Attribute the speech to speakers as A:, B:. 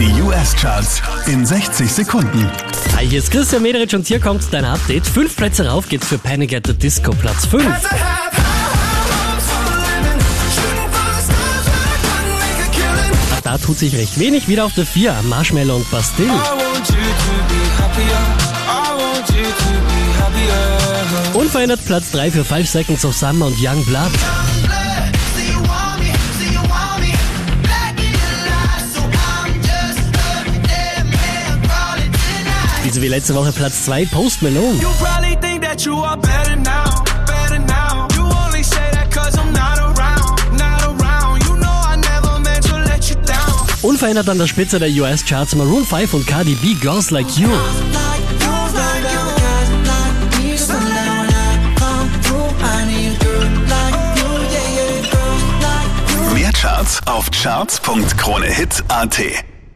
A: Die US-Charts in 60 Sekunden.
B: Hi, hier ist Christian Mederich und hier kommt dein Update. Fünf Plätze rauf geht's für Panic at the Disco, Platz 5. Da tut sich recht wenig. Wieder auf der 4, Marshmallow und Bastille. Unverändert Platz 3 für 5 Seconds of Summer und Young Blood.
C: Know I never meant to let you down.
B: Unverändert an der Spitze der US-Charts Maroon 5 und Cardi B, Girls Like You.
A: Mehr Charts auf charts.kronehit.at.